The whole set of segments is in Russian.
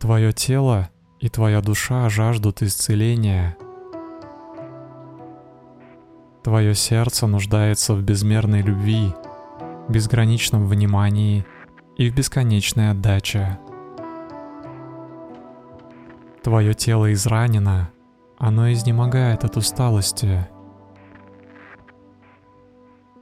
Твое тело и твоя душа жаждут исцеления. Твое сердце нуждается в безмерной любви, безграничном внимании и в бесконечной отдаче. Твое тело изранено, оно изнемогает от усталости.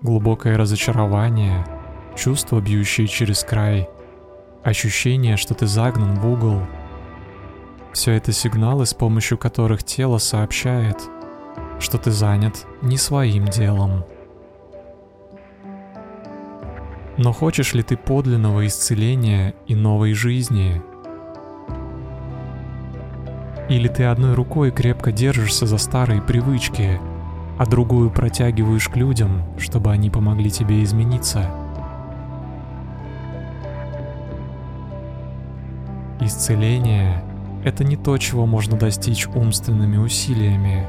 Глубокое разочарование, чувство, бьющее через край, ощущение, что ты загнан в угол. Все это сигналы, с помощью которых тело сообщает, что ты занят не своим делом. Но хочешь ли ты подлинного исцеления и новой жизни – или ты одной рукой крепко держишься за старые привычки, а другую протягиваешь к людям, чтобы они помогли тебе измениться. Исцеление — это не то, чего можно достичь умственными усилиями.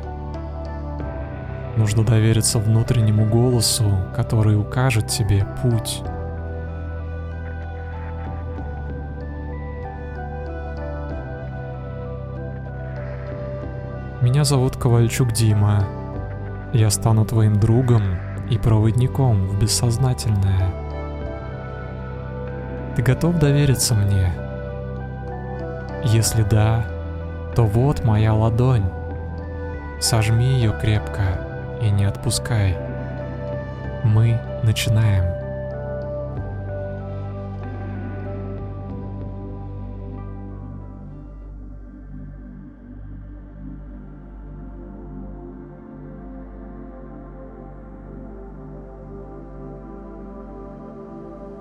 Нужно довериться внутреннему голосу, который укажет тебе путь. Меня зовут Ковальчук Дима. Я стану твоим другом и проводником в бессознательное. Ты готов довериться мне? Если да, то вот моя ладонь. Сожми ее крепко и не отпускай. Мы начинаем.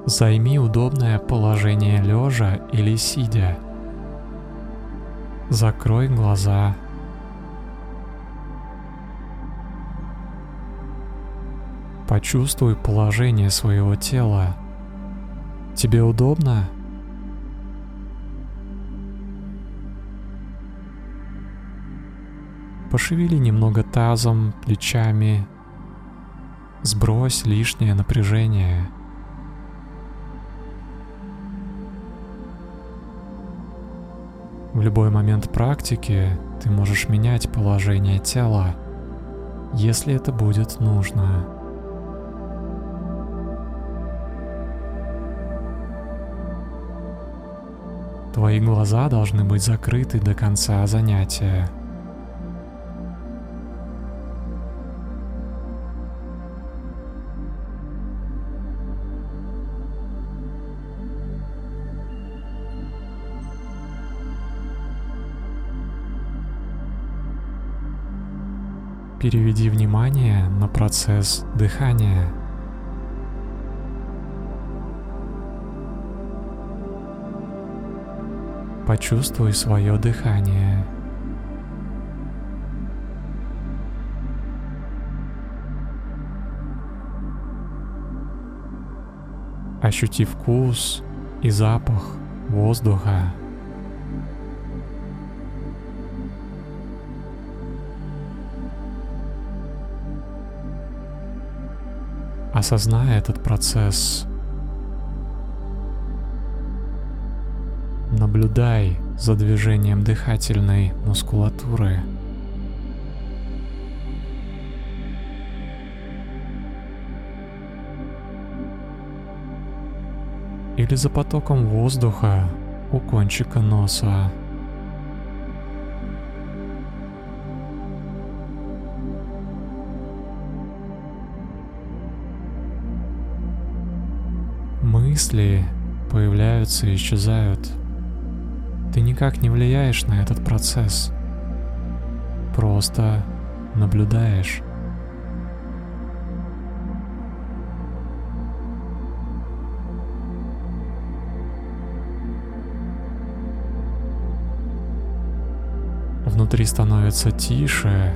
Займи удобное положение лежа или сидя. Закрой глаза. Почувствуй положение своего тела. Тебе удобно? Пошевели немного тазом, плечами. Сбрось лишнее напряжение. В любой момент практики ты можешь менять положение тела, если это будет нужно. Твои глаза должны быть закрыты до конца занятия. Переведи внимание на процесс дыхания. Почувствуй свое дыхание. Ощути вкус и запах воздуха. Осознай этот процесс. Наблюдай за движением дыхательной мускулатуры. Или за потоком воздуха у кончика носа. Мысли появляются и исчезают. Ты никак не влияешь на этот процесс. Просто наблюдаешь. Внутри становится тише,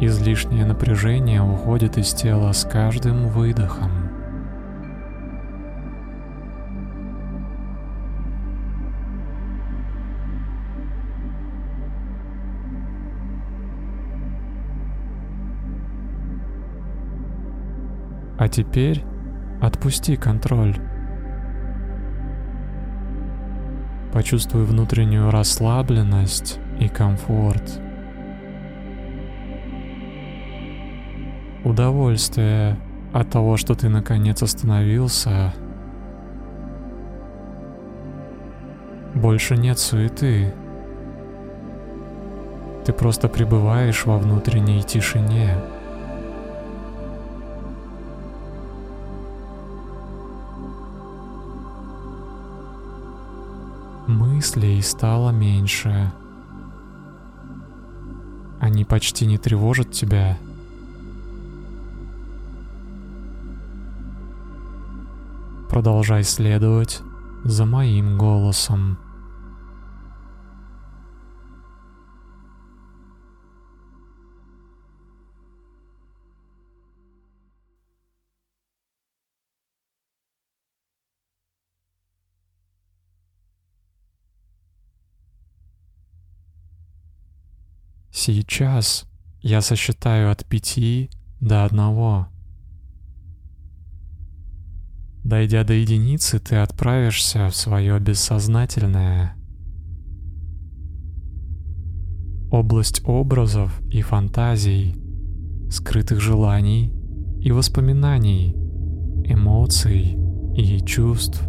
излишнее напряжение уходит из тела с каждым выдохом. А теперь отпусти контроль. Почувствуй внутреннюю расслабленность и комфорт. Удовольствие от того, что ты наконец остановился. Больше нет суеты. Ты просто пребываешь во внутренней тишине. Мыслей стало меньше. Они почти не тревожат тебя. Продолжай следовать за моим голосом. Сейчас я сосчитаю от пяти до одного. Дойдя до единицы, ты отправишься в свое бессознательное. Область образов и фантазий, скрытых желаний и воспоминаний, эмоций и чувств.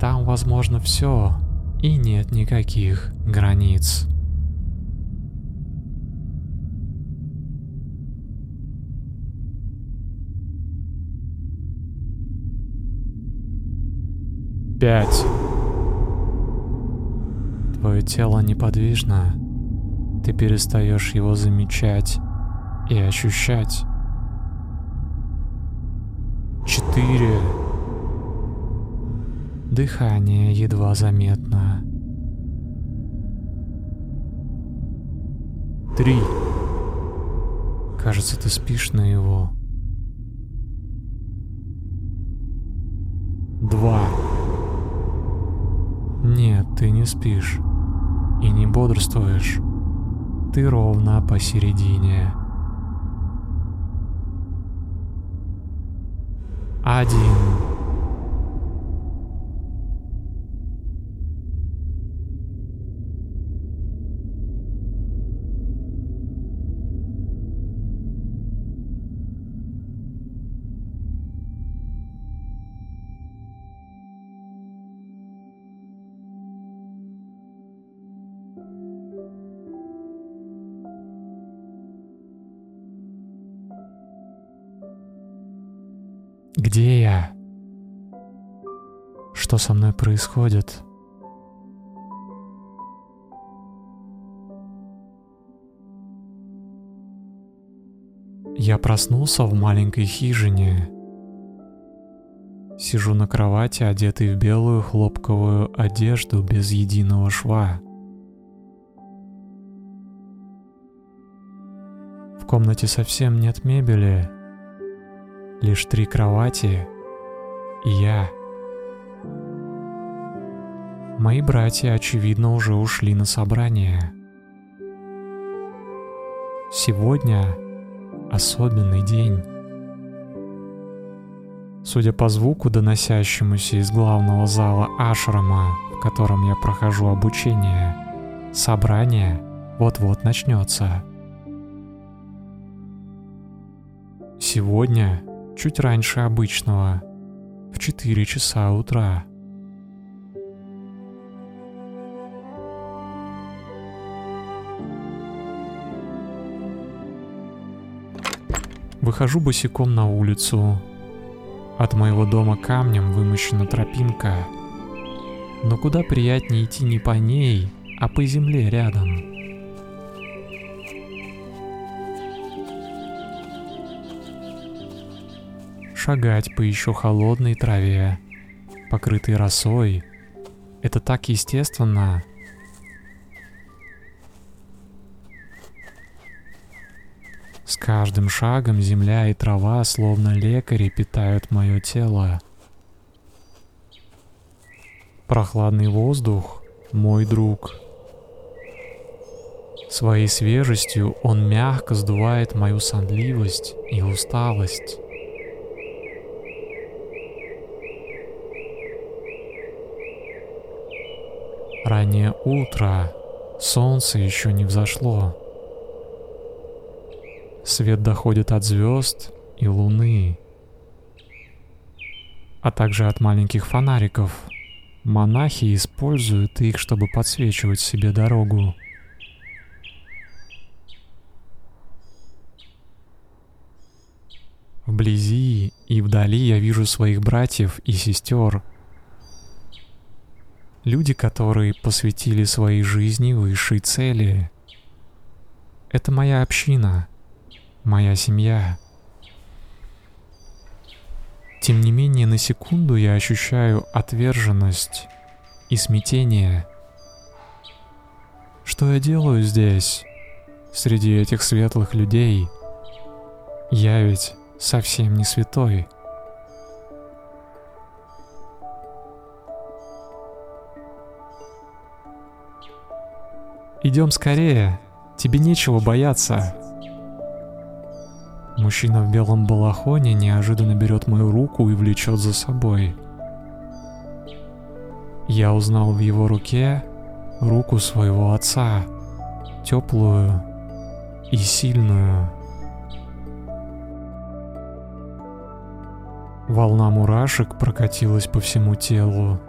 Там возможно все, и нет никаких границ. Пять. Твое тело неподвижно. Ты перестаешь его замечать и ощущать. Четыре. Дыхание едва заметно. Три. Кажется, ты спишь на его. Два. Нет, ты не спишь и не бодрствуешь. Ты ровно посередине. Один. Что со мной происходит? Я проснулся в маленькой хижине. Сижу на кровати, одетый в белую хлопковую одежду без единого шва. В комнате совсем нет мебели, лишь три кровати и я. Мои братья, очевидно, уже ушли на собрание. Сегодня особенный день. Судя по звуку, доносящемуся из главного зала ашрама, в котором я прохожу обучение, собрание вот-вот начнется. Сегодня чуть раньше обычного, в 4 часа утра. Выхожу босиком на улицу. От моего дома камнем вымощена тропинка. Но куда приятнее идти не по ней, а по земле рядом. шагать по еще холодной траве, покрытой росой. Это так естественно. С каждым шагом земля и трава, словно лекари, питают мое тело. Прохладный воздух — мой друг. Своей свежестью он мягко сдувает мою сонливость и усталость. Раннее утро, солнце еще не взошло. Свет доходит от звезд и луны, а также от маленьких фонариков. Монахи используют их, чтобы подсвечивать себе дорогу. Вблизи и вдали я вижу своих братьев и сестер. Люди, которые посвятили своей жизни высшей цели. Это моя община, моя семья. Тем не менее, на секунду я ощущаю отверженность и смятение. Что я делаю здесь, среди этих светлых людей? Я ведь совсем не святой. Идем скорее, тебе нечего бояться. Мужчина в белом балахоне неожиданно берет мою руку и влечет за собой. Я узнал в его руке руку своего отца, теплую и сильную. Волна мурашек прокатилась по всему телу.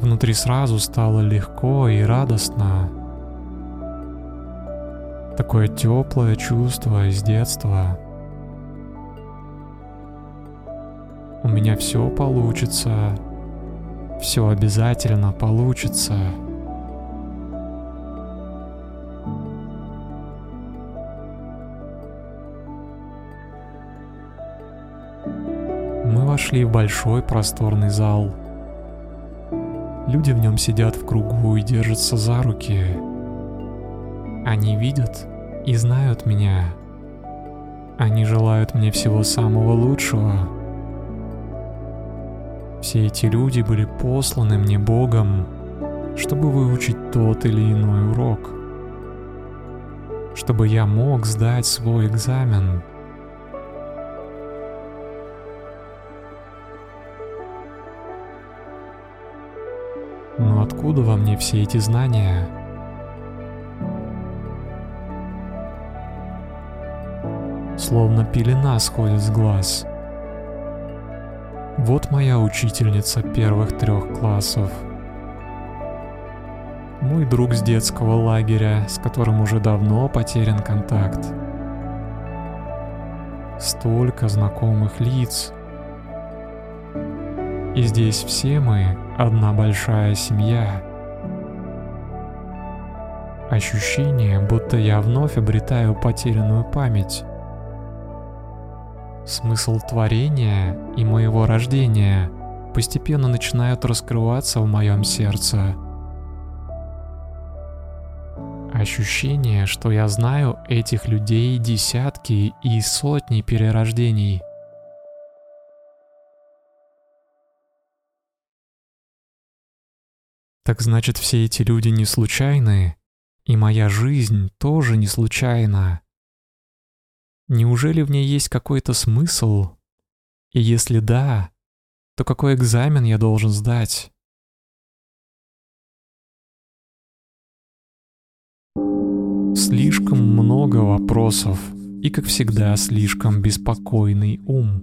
Внутри сразу стало легко и радостно. Такое теплое чувство из детства. У меня все получится. Все обязательно получится. Мы вошли в большой просторный зал. Люди в нем сидят в кругу и держатся за руки. Они видят и знают меня. Они желают мне всего самого лучшего. Все эти люди были посланы мне Богом, чтобы выучить тот или иной урок, чтобы я мог сдать свой экзамен. Но откуда во мне все эти знания? Словно пелена сходит с глаз. Вот моя учительница первых трех классов. Мой друг с детского лагеря, с которым уже давно потерян контакт. Столько знакомых лиц. И здесь все мы одна большая семья. Ощущение, будто я вновь обретаю потерянную память. Смысл творения и моего рождения постепенно начинают раскрываться в моем сердце. Ощущение, что я знаю этих людей десятки и сотни перерождений. Так значит, все эти люди не случайны, и моя жизнь тоже не случайна. Неужели в ней есть какой-то смысл? И если да, то какой экзамен я должен сдать? Слишком много вопросов и, как всегда, слишком беспокойный ум.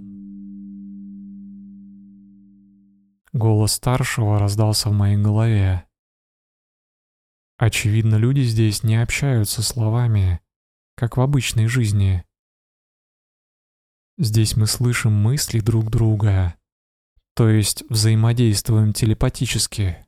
Голос старшего раздался в моей голове. Очевидно, люди здесь не общаются словами, как в обычной жизни. Здесь мы слышим мысли друг друга, то есть взаимодействуем телепатически.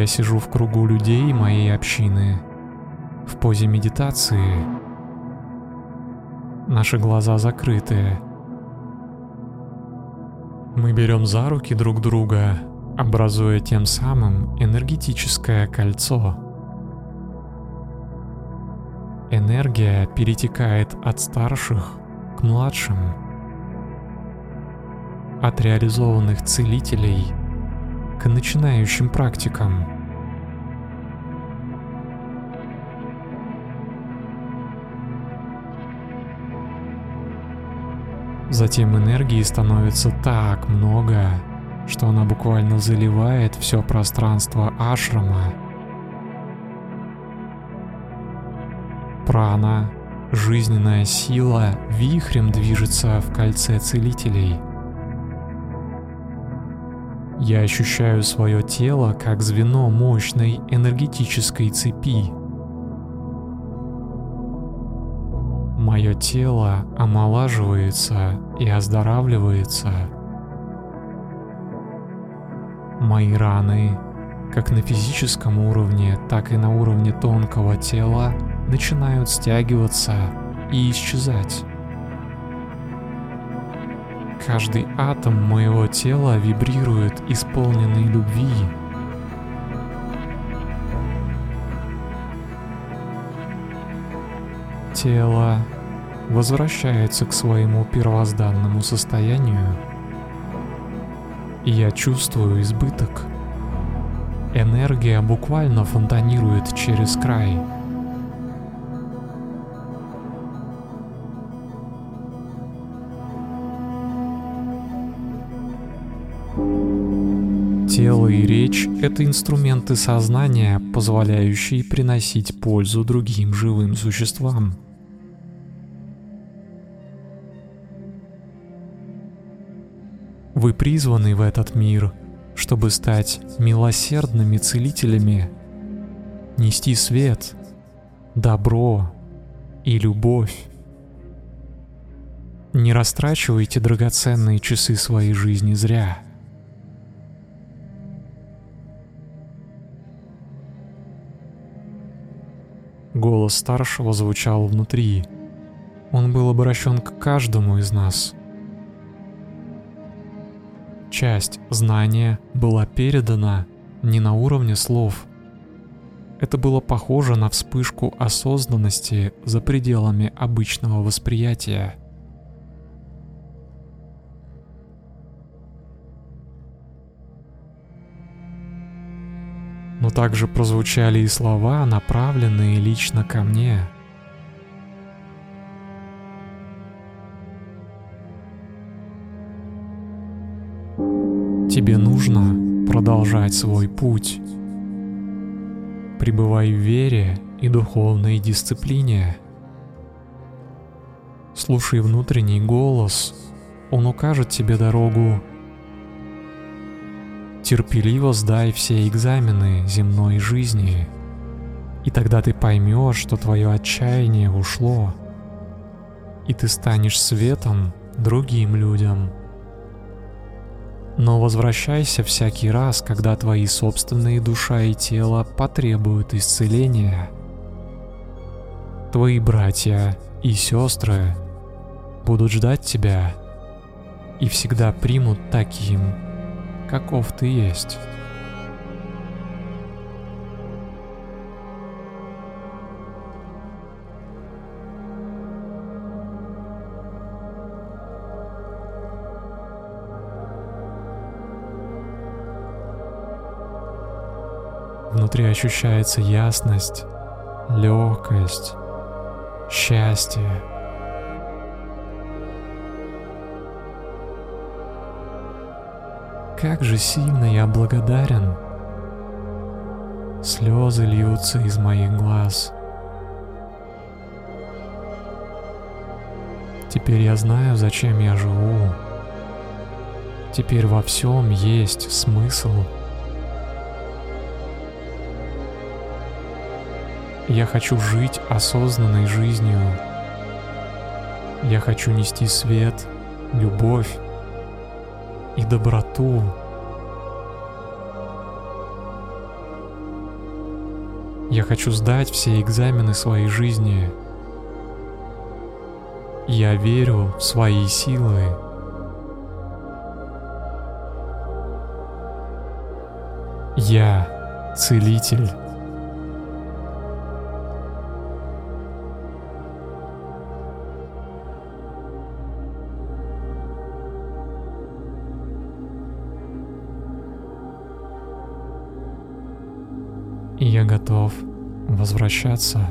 Я сижу в кругу людей моей общины, в позе медитации. Наши глаза закрыты. Мы берем за руки друг друга, образуя тем самым энергетическое кольцо. Энергия перетекает от старших к младшим, от реализованных целителей к начинающим практикам. Затем энергии становится так много, что она буквально заливает все пространство ашрама. Прана, жизненная сила, вихрем движется в кольце целителей. Я ощущаю свое тело как звено мощной энергетической цепи. Мое тело омолаживается и оздоравливается. Мои раны, как на физическом уровне, так и на уровне тонкого тела, начинают стягиваться и исчезать. Каждый атом моего тела вибрирует исполненный любви. Тело возвращается к своему первозданному состоянию. И я чувствую избыток. Энергия буквально фонтанирует через край. Речь — это инструменты сознания, позволяющие приносить пользу другим живым существам. Вы призваны в этот мир, чтобы стать милосердными целителями, нести свет, добро и любовь. Не растрачивайте драгоценные часы своей жизни зря. Голос старшего звучал внутри. Он был обращен к каждому из нас — Часть знания была передана не на уровне слов. Это было похоже на вспышку осознанности за пределами обычного восприятия. Но также прозвучали и слова, направленные лично ко мне — Тебе нужно продолжать свой путь. Пребывай в вере и духовной дисциплине. Слушай внутренний голос, он укажет тебе дорогу. Терпеливо сдай все экзамены земной жизни, и тогда ты поймешь, что твое отчаяние ушло, и ты станешь светом другим людям. Но возвращайся всякий раз, когда твои собственные душа и тело потребуют исцеления. Твои братья и сестры будут ждать тебя и всегда примут таким, каков ты есть. Внутри ощущается ясность, легкость, счастье. Как же сильно я благодарен. Слезы льются из моих глаз. Теперь я знаю, зачем я живу. Теперь во всем есть смысл. Я хочу жить осознанной жизнью. Я хочу нести свет, любовь и доброту. Я хочу сдать все экзамены своей жизни. Я верю в свои силы. Я целитель. Готов возвращаться.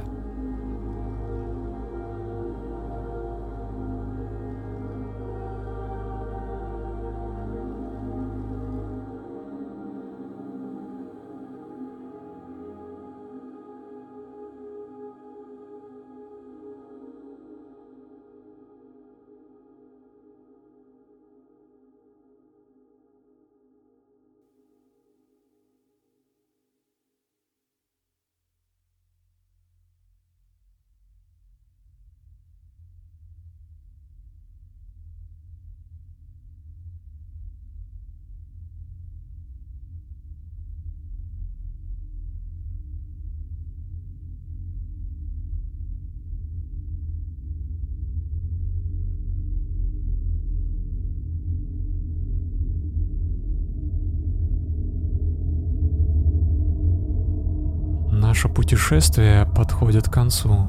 Наше путешествие подходит к концу.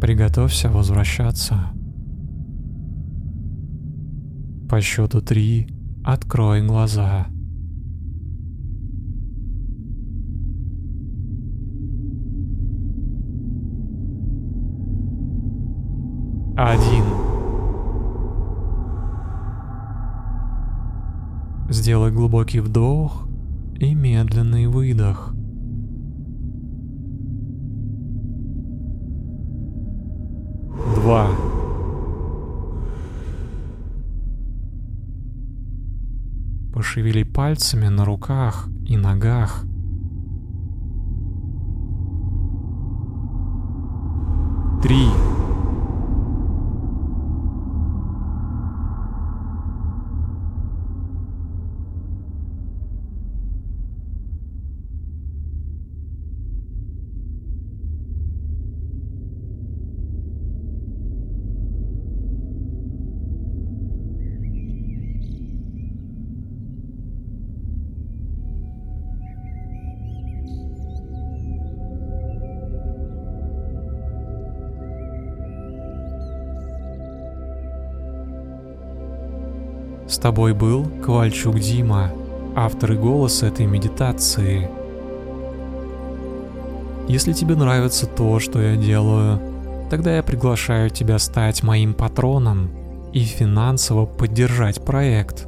Приготовься возвращаться. По счету три открой глаза. Один. Сделай глубокий вдох и медленный выдох. Два. Пошевели пальцами на руках и ногах. С тобой был Ковальчук Дима, автор и голос этой медитации. Если тебе нравится то, что я делаю, тогда я приглашаю тебя стать моим патроном и финансово поддержать проект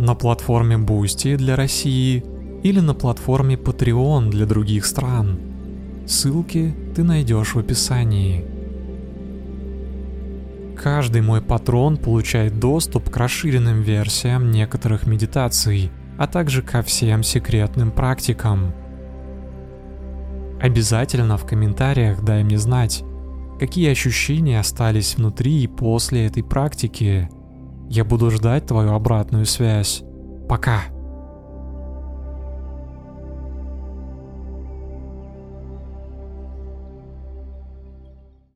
на платформе Boosty для России или на платформе Patreon для других стран. Ссылки ты найдешь в описании. Каждый мой патрон получает доступ к расширенным версиям некоторых медитаций, а также ко всем секретным практикам. Обязательно в комментариях дай мне знать, какие ощущения остались внутри и после этой практики. Я буду ждать твою обратную связь. Пока!